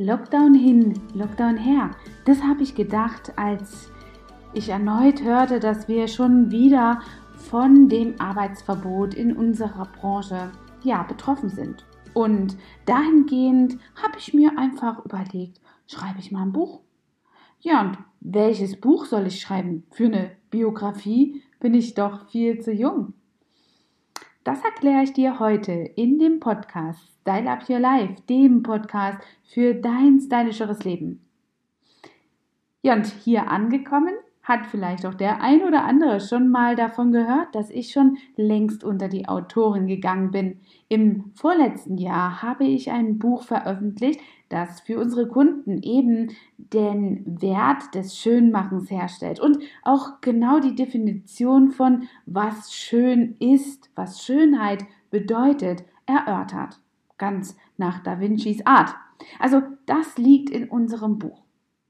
Lockdown hin, Lockdown her. Das habe ich gedacht, als ich erneut hörte, dass wir schon wieder von dem Arbeitsverbot in unserer Branche ja betroffen sind. Und dahingehend habe ich mir einfach überlegt, schreibe ich mal ein Buch? Ja, und welches Buch soll ich schreiben? Für eine Biografie bin ich doch viel zu jung. Das erkläre ich dir heute in dem Podcast Style Up Your Life, dem Podcast für dein stylischeres Leben. Ja, und hier angekommen hat vielleicht auch der ein oder andere schon mal davon gehört, dass ich schon längst unter die Autorin gegangen bin. Im vorletzten Jahr habe ich ein Buch veröffentlicht, das für unsere Kunden eben den Wert des Schönmachens herstellt und auch genau die Definition von was schön ist, was Schönheit bedeutet, erörtert. Ganz nach Da Vincis Art. Also das liegt in unserem Buch.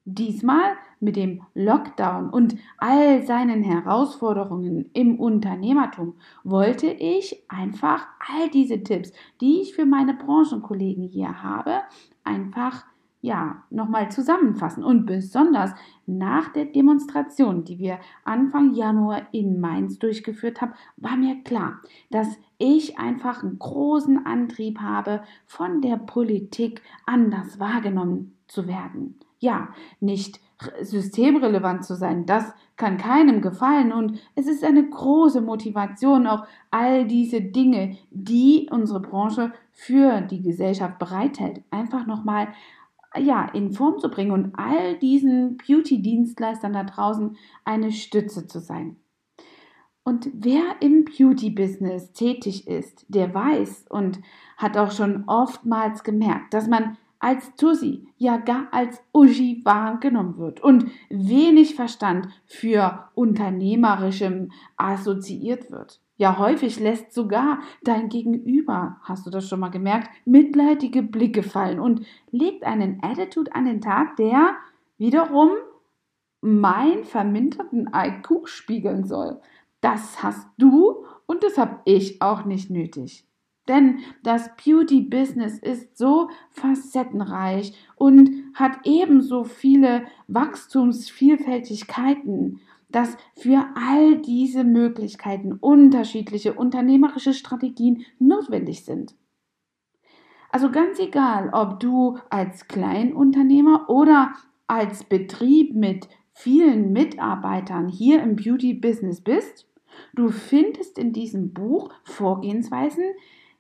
Diesmal mit dem Lockdown und all seinen Herausforderungen im Unternehmertum wollte ich einfach all diese Tipps, die ich für meine Branchenkollegen hier habe, einfach ja, nochmal zusammenfassen. Und besonders nach der Demonstration, die wir Anfang Januar in Mainz durchgeführt haben, war mir klar, dass ich einfach einen großen Antrieb habe, von der Politik anders wahrgenommen zu werden ja, nicht systemrelevant zu sein, das kann keinem gefallen und es ist eine große Motivation, auch all diese Dinge, die unsere Branche für die Gesellschaft bereithält, einfach nochmal ja, in Form zu bringen und all diesen Beauty-Dienstleistern da draußen eine Stütze zu sein. Und wer im Beauty-Business tätig ist, der weiß und hat auch schon oftmals gemerkt, dass man als Tussi, ja gar als Uschi wahrgenommen wird und wenig Verstand für Unternehmerischem assoziiert wird. Ja, häufig lässt sogar dein Gegenüber, hast du das schon mal gemerkt, mitleidige Blicke fallen und legt einen Attitude an den Tag, der wiederum mein verminderten IQ spiegeln soll. Das hast du und das habe ich auch nicht nötig. Denn das Beauty-Business ist so facettenreich und hat ebenso viele Wachstumsvielfältigkeiten, dass für all diese Möglichkeiten unterschiedliche unternehmerische Strategien notwendig sind. Also ganz egal, ob du als Kleinunternehmer oder als Betrieb mit vielen Mitarbeitern hier im Beauty-Business bist, du findest in diesem Buch Vorgehensweisen,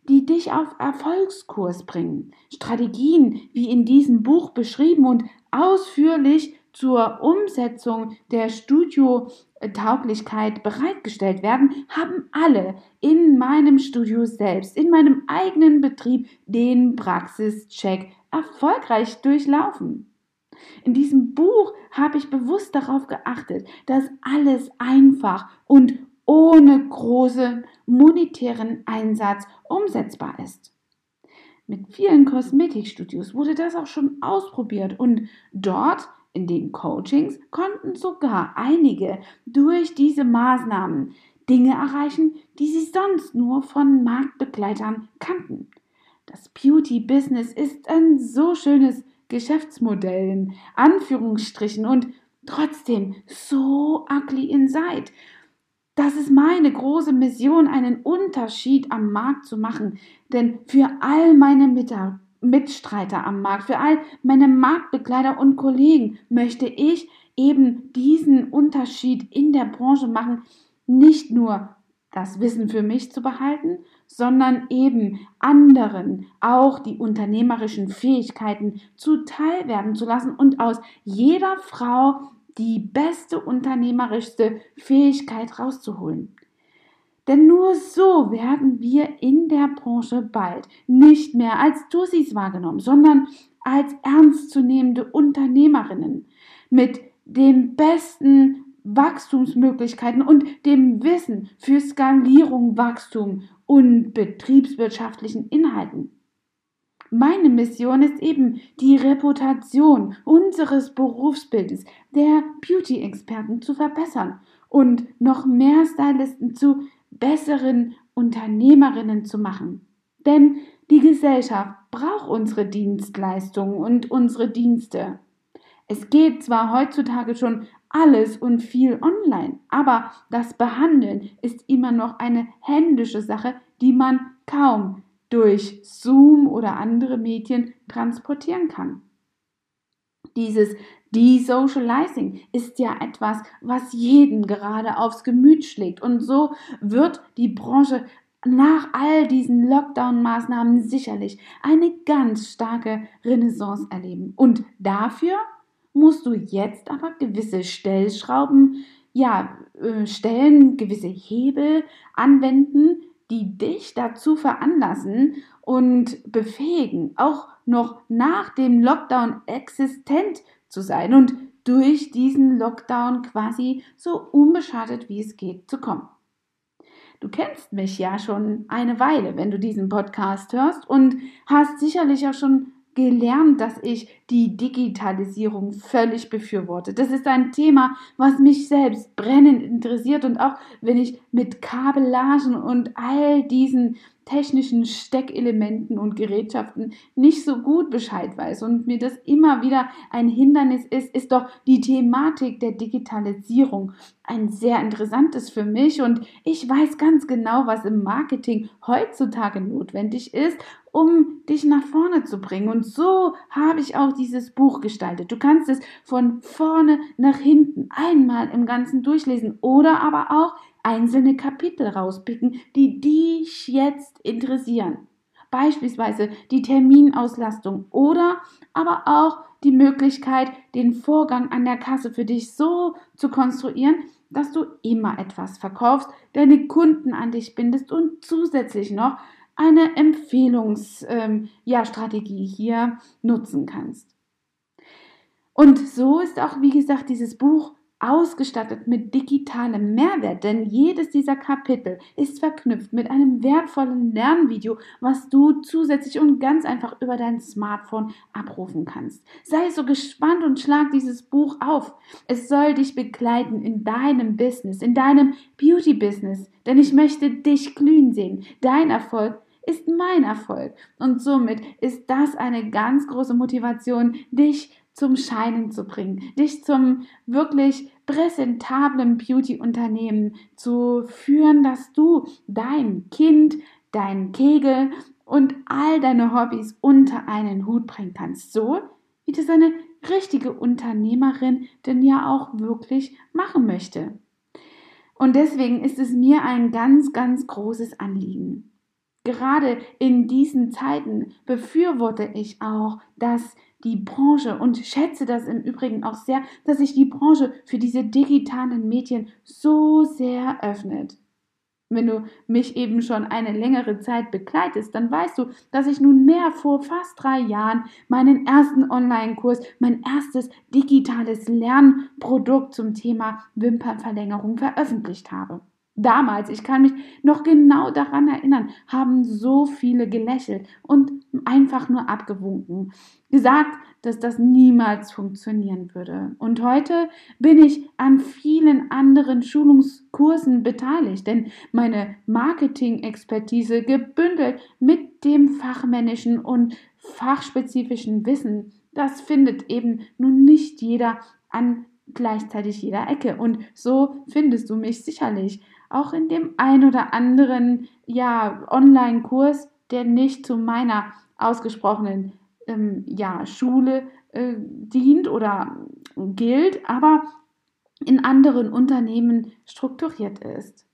die dich auf Erfolgskurs bringen. Strategien, wie in diesem Buch beschrieben und ausführlich zur Umsetzung der Studiotauglichkeit bereitgestellt werden, haben alle in meinem Studio selbst, in meinem eigenen Betrieb den Praxischeck erfolgreich durchlaufen. In diesem Buch habe ich bewusst darauf geachtet, dass alles einfach und ohne großen monetären Einsatz umsetzbar ist. Mit vielen Kosmetikstudios wurde das auch schon ausprobiert und dort in den Coachings konnten sogar einige durch diese Maßnahmen Dinge erreichen, die sie sonst nur von Marktbegleitern kannten. Das Beauty-Business ist ein so schönes Geschäftsmodell in Anführungsstrichen und trotzdem so ugly inside. Das ist meine große Mission, einen Unterschied am Markt zu machen. Denn für all meine Mitstreiter am Markt, für all meine Marktbegleiter und Kollegen möchte ich eben diesen Unterschied in der Branche machen, nicht nur das Wissen für mich zu behalten, sondern eben anderen auch die unternehmerischen Fähigkeiten zuteil werden zu lassen und aus jeder Frau die beste unternehmerischste Fähigkeit rauszuholen. Denn nur so werden wir in der Branche bald nicht mehr als Tussis wahrgenommen, sondern als ernstzunehmende Unternehmerinnen mit den besten Wachstumsmöglichkeiten und dem Wissen für Skalierung, Wachstum und betriebswirtschaftlichen Inhalten. Meine Mission ist eben die Reputation unseres Berufsbildes der Beauty-Experten zu verbessern und noch mehr Stylisten zu besseren Unternehmerinnen zu machen. Denn die Gesellschaft braucht unsere Dienstleistungen und unsere Dienste. Es geht zwar heutzutage schon alles und viel online, aber das Behandeln ist immer noch eine händische Sache, die man kaum durch Zoom oder andere Medien transportieren kann. Dieses Desocializing ist ja etwas, was jeden gerade aufs Gemüt schlägt. Und so wird die Branche nach all diesen Lockdown-Maßnahmen sicherlich eine ganz starke Renaissance erleben. Und dafür musst du jetzt aber gewisse Stellschrauben, ja, äh, stellen, gewisse Hebel anwenden, die dich dazu veranlassen und befähigen, auch noch nach dem Lockdown existent zu sein und durch diesen Lockdown quasi so unbeschadet wie es geht zu kommen. Du kennst mich ja schon eine Weile, wenn du diesen Podcast hörst und hast sicherlich auch schon gelernt, dass ich die Digitalisierung völlig befürworte. Das ist ein Thema, was mich selbst brennend interessiert und auch wenn ich mit Kabellagen und all diesen technischen Steckelementen und Gerätschaften nicht so gut Bescheid weiß und mir das immer wieder ein Hindernis ist, ist doch die Thematik der Digitalisierung ein sehr interessantes für mich und ich weiß ganz genau, was im Marketing heutzutage notwendig ist, um dich nach vorne zu bringen. Und so habe ich auch dieses Buch gestaltet. Du kannst es von vorne nach hinten einmal im Ganzen durchlesen oder aber auch einzelne Kapitel rauspicken, die dich jetzt interessieren. Beispielsweise die Terminauslastung oder aber auch die Möglichkeit, den Vorgang an der Kasse für dich so zu konstruieren, dass du immer etwas verkaufst, deine Kunden an dich bindest und zusätzlich noch eine Empfehlungsstrategie ähm, ja, hier nutzen kannst. Und so ist auch, wie gesagt, dieses Buch ausgestattet mit digitalem Mehrwert, denn jedes dieser Kapitel ist verknüpft mit einem wertvollen Lernvideo, was du zusätzlich und ganz einfach über dein Smartphone abrufen kannst. Sei so gespannt und schlag dieses Buch auf. Es soll dich begleiten in deinem Business, in deinem Beauty-Business, denn ich möchte dich glühen sehen. Dein Erfolg ist mein Erfolg. Und somit ist das eine ganz große Motivation, dich zum Scheinen zu bringen, dich zum wirklich präsentablen Beauty-Unternehmen zu führen, dass du dein Kind, dein Kegel und all deine Hobbys unter einen Hut bringen kannst. So wie das eine richtige Unternehmerin denn ja auch wirklich machen möchte. Und deswegen ist es mir ein ganz, ganz großes Anliegen. Gerade in diesen Zeiten befürworte ich auch, dass die Branche und schätze das im Übrigen auch sehr, dass sich die Branche für diese digitalen Medien so sehr öffnet. Wenn du mich eben schon eine längere Zeit begleitest, dann weißt du, dass ich nunmehr vor fast drei Jahren meinen ersten Online-Kurs, mein erstes digitales Lernprodukt zum Thema Wimpernverlängerung veröffentlicht habe. Damals, ich kann mich noch genau daran erinnern, haben so viele gelächelt und einfach nur abgewunken, gesagt, dass das niemals funktionieren würde. Und heute bin ich an vielen anderen Schulungskursen beteiligt, denn meine Marketing-Expertise gebündelt mit dem fachmännischen und fachspezifischen Wissen, das findet eben nun nicht jeder an gleichzeitig jeder Ecke. Und so findest du mich sicherlich auch in dem ein oder anderen ja, Online-Kurs, der nicht zu meiner ausgesprochenen ähm, ja, Schule äh, dient oder gilt, aber in anderen Unternehmen strukturiert ist.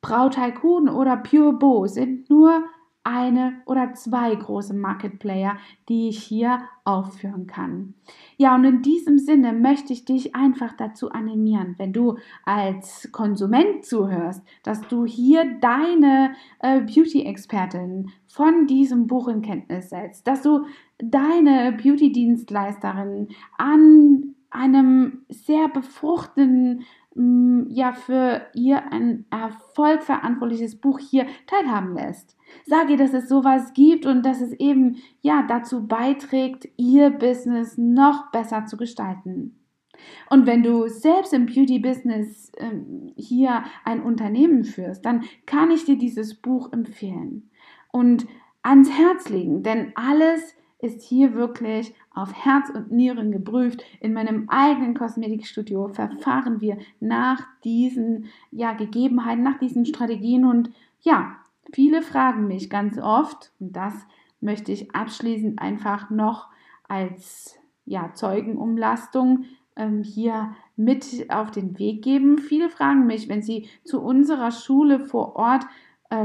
Brautaikun oder Pure Bo sind nur eine oder zwei große Market Player, die ich hier aufführen kann. Ja, und in diesem Sinne möchte ich dich einfach dazu animieren, wenn du als Konsument zuhörst, dass du hier deine äh, Beauty-Expertin von diesem Buch in Kenntnis setzt, dass du deine Beauty-Dienstleisterin an einem sehr befruchtenden ja für ihr ein Erfolg verantwortliches Buch hier teilhaben lässt. Sag ihr, dass es sowas gibt und dass es eben ja dazu beiträgt, ihr Business noch besser zu gestalten. Und wenn du selbst im Beauty-Business ähm, hier ein Unternehmen führst, dann kann ich dir dieses Buch empfehlen. und ans Herz legen, denn alles ist hier wirklich auf Herz und Nieren geprüft. In meinem eigenen Kosmetikstudio verfahren wir nach diesen ja, Gegebenheiten, nach diesen Strategien und ja, viele fragen mich ganz oft und das möchte ich abschließend einfach noch als ja, Zeugenumlastung ähm, hier mit auf den Weg geben. Viele fragen mich, wenn sie zu unserer Schule vor Ort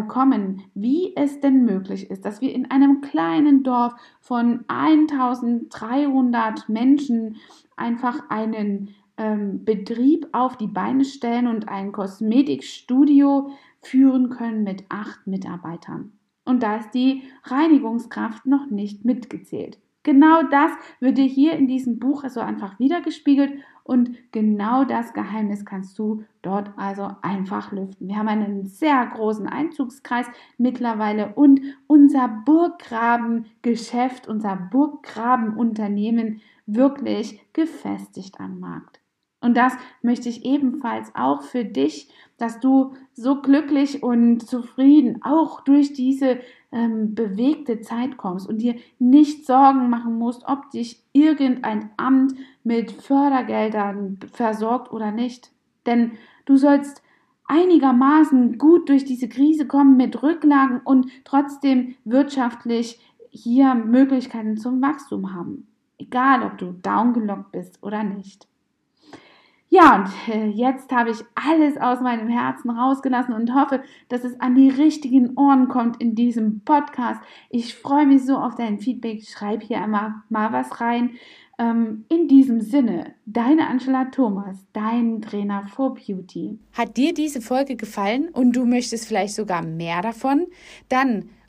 kommen, wie es denn möglich ist, dass wir in einem kleinen Dorf von 1300 Menschen einfach einen ähm, Betrieb auf die Beine stellen und ein Kosmetikstudio führen können mit acht Mitarbeitern. Und da ist die Reinigungskraft noch nicht mitgezählt. Genau das wird dir hier in diesem Buch so einfach wiedergespiegelt und genau das Geheimnis kannst du dort also einfach lüften. Wir haben einen sehr großen Einzugskreis mittlerweile und unser Burggrabengeschäft, unser Burggrabenunternehmen wirklich gefestigt am Markt. Und das möchte ich ebenfalls auch für dich, dass du so glücklich und zufrieden auch durch diese ähm, bewegte Zeit kommst und dir nicht Sorgen machen musst, ob dich irgendein Amt mit Fördergeldern versorgt oder nicht. Denn du sollst einigermaßen gut durch diese Krise kommen mit Rücklagen und trotzdem wirtschaftlich hier Möglichkeiten zum Wachstum haben. Egal, ob du downgelockt bist oder nicht. Ja, und äh, jetzt habe ich alles aus meinem Herzen rausgelassen und hoffe, dass es an die richtigen Ohren kommt in diesem Podcast. Ich freue mich so auf dein Feedback. Schreib hier immer mal was rein. Ähm, in diesem Sinne, deine Angela Thomas, dein Trainer for Beauty. Hat dir diese Folge gefallen und du möchtest vielleicht sogar mehr davon? Dann